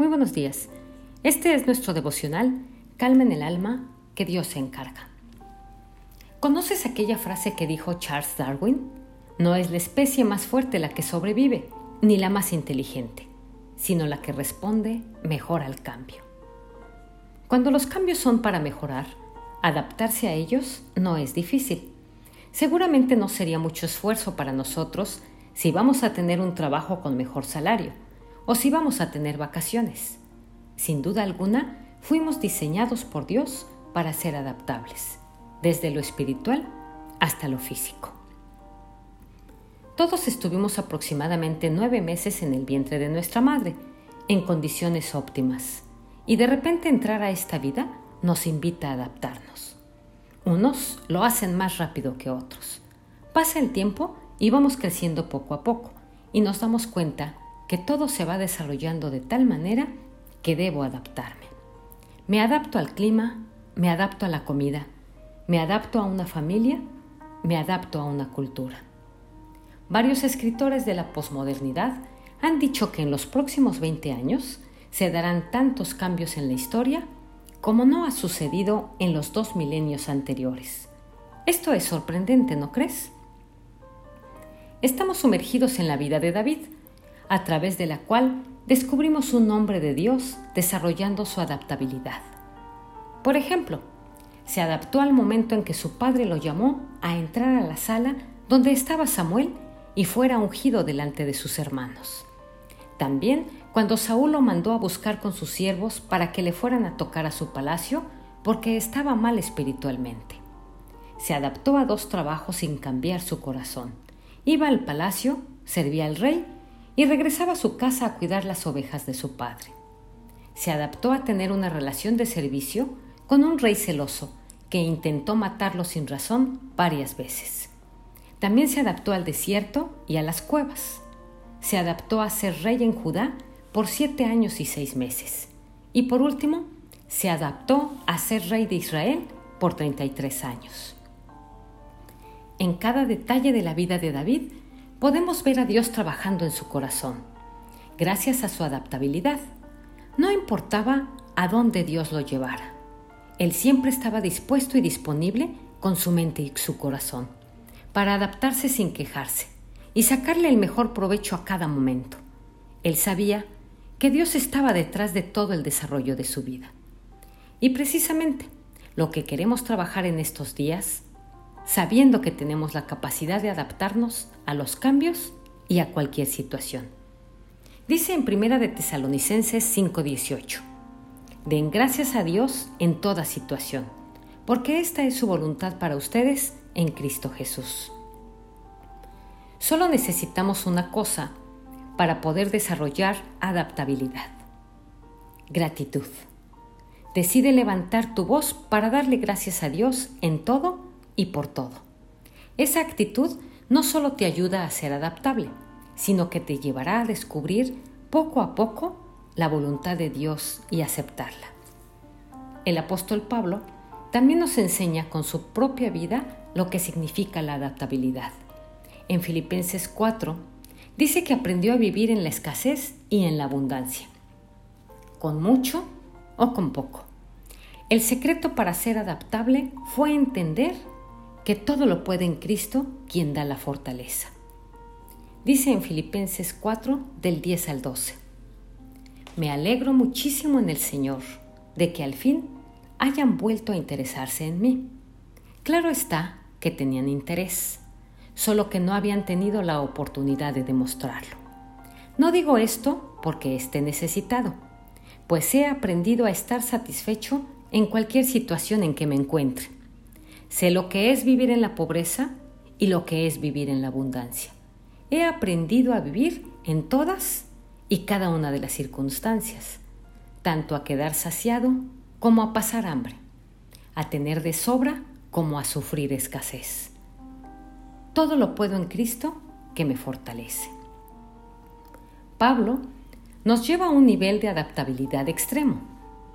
Muy buenos días. Este es nuestro devocional Calma en el alma que Dios se encarga. ¿Conoces aquella frase que dijo Charles Darwin? No es la especie más fuerte la que sobrevive, ni la más inteligente, sino la que responde mejor al cambio. Cuando los cambios son para mejorar, adaptarse a ellos no es difícil. Seguramente no sería mucho esfuerzo para nosotros si vamos a tener un trabajo con mejor salario o si vamos a tener vacaciones. Sin duda alguna, fuimos diseñados por Dios para ser adaptables, desde lo espiritual hasta lo físico. Todos estuvimos aproximadamente nueve meses en el vientre de nuestra madre, en condiciones óptimas, y de repente entrar a esta vida nos invita a adaptarnos. Unos lo hacen más rápido que otros. Pasa el tiempo y vamos creciendo poco a poco, y nos damos cuenta que todo se va desarrollando de tal manera que debo adaptarme. Me adapto al clima, me adapto a la comida, me adapto a una familia, me adapto a una cultura. Varios escritores de la posmodernidad han dicho que en los próximos 20 años se darán tantos cambios en la historia como no ha sucedido en los dos milenios anteriores. Esto es sorprendente, ¿no crees? Estamos sumergidos en la vida de David, a través de la cual descubrimos un hombre de Dios desarrollando su adaptabilidad. Por ejemplo, se adaptó al momento en que su padre lo llamó a entrar a la sala donde estaba Samuel y fuera ungido delante de sus hermanos. También cuando Saúl lo mandó a buscar con sus siervos para que le fueran a tocar a su palacio porque estaba mal espiritualmente. Se adaptó a dos trabajos sin cambiar su corazón. Iba al palacio, servía al rey y regresaba a su casa a cuidar las ovejas de su padre. Se adaptó a tener una relación de servicio con un rey celoso que intentó matarlo sin razón varias veces. También se adaptó al desierto y a las cuevas. Se adaptó a ser rey en Judá por siete años y seis meses. Y por último, se adaptó a ser rey de Israel por 33 años. En cada detalle de la vida de David podemos ver a Dios trabajando en su corazón, gracias a su adaptabilidad. No importaba a dónde Dios lo llevara. Él siempre estaba dispuesto y disponible con su mente y su corazón, para adaptarse sin quejarse y sacarle el mejor provecho a cada momento. Él sabía que Dios estaba detrás de todo el desarrollo de su vida. Y precisamente lo que queremos trabajar en estos días sabiendo que tenemos la capacidad de adaptarnos a los cambios y a cualquier situación. Dice en Primera de Tesalonicenses 5:18, Den gracias a Dios en toda situación, porque esta es su voluntad para ustedes en Cristo Jesús. Solo necesitamos una cosa para poder desarrollar adaptabilidad. Gratitud. Decide levantar tu voz para darle gracias a Dios en todo y por todo. Esa actitud no solo te ayuda a ser adaptable, sino que te llevará a descubrir poco a poco la voluntad de Dios y aceptarla. El apóstol Pablo también nos enseña con su propia vida lo que significa la adaptabilidad. En Filipenses 4 dice que aprendió a vivir en la escasez y en la abundancia, con mucho o con poco. El secreto para ser adaptable fue entender que todo lo puede en Cristo, quien da la fortaleza. Dice en Filipenses 4 del 10 al 12. Me alegro muchísimo en el Señor de que al fin hayan vuelto a interesarse en mí. Claro está que tenían interés, solo que no habían tenido la oportunidad de demostrarlo. No digo esto porque esté necesitado, pues he aprendido a estar satisfecho en cualquier situación en que me encuentre Sé lo que es vivir en la pobreza y lo que es vivir en la abundancia. He aprendido a vivir en todas y cada una de las circunstancias, tanto a quedar saciado como a pasar hambre, a tener de sobra como a sufrir escasez. Todo lo puedo en Cristo que me fortalece. Pablo nos lleva a un nivel de adaptabilidad extremo,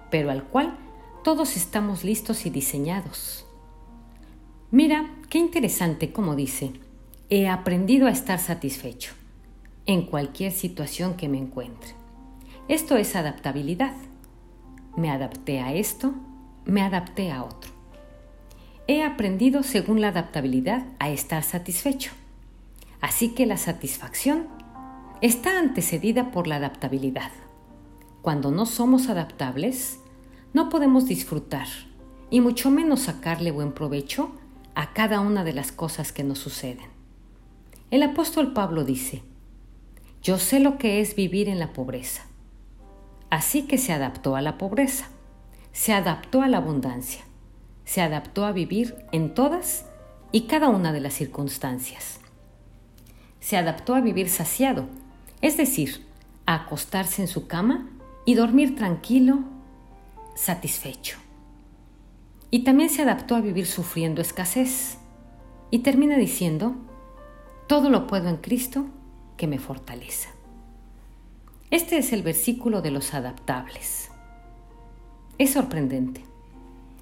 pero al cual todos estamos listos y diseñados. Mira, qué interesante como dice, he aprendido a estar satisfecho en cualquier situación que me encuentre. Esto es adaptabilidad. Me adapté a esto, me adapté a otro. He aprendido según la adaptabilidad a estar satisfecho. Así que la satisfacción está antecedida por la adaptabilidad. Cuando no somos adaptables, no podemos disfrutar y mucho menos sacarle buen provecho a cada una de las cosas que nos suceden. El apóstol Pablo dice, yo sé lo que es vivir en la pobreza. Así que se adaptó a la pobreza, se adaptó a la abundancia, se adaptó a vivir en todas y cada una de las circunstancias. Se adaptó a vivir saciado, es decir, a acostarse en su cama y dormir tranquilo, satisfecho. Y también se adaptó a vivir sufriendo escasez. Y termina diciendo, todo lo puedo en Cristo que me fortaleza. Este es el versículo de los adaptables. Es sorprendente.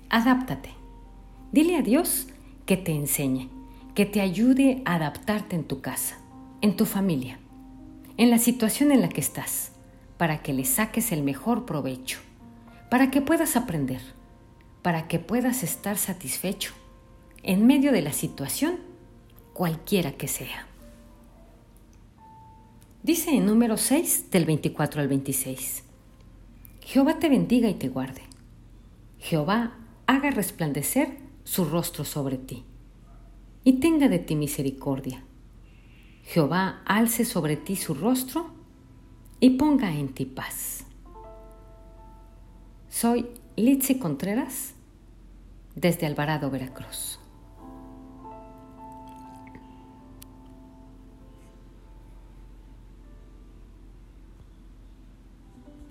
Adáptate. Dile a Dios que te enseñe, que te ayude a adaptarte en tu casa, en tu familia, en la situación en la que estás, para que le saques el mejor provecho, para que puedas aprender, para que puedas estar satisfecho en medio de la situación, cualquiera que sea. Dice en número 6 del 24 al 26, Jehová te bendiga y te guarde. Jehová haga resplandecer su rostro sobre ti y tenga de ti misericordia. Jehová alce sobre ti su rostro y ponga en ti paz. Soy Litsi Contreras desde Alvarado, Veracruz.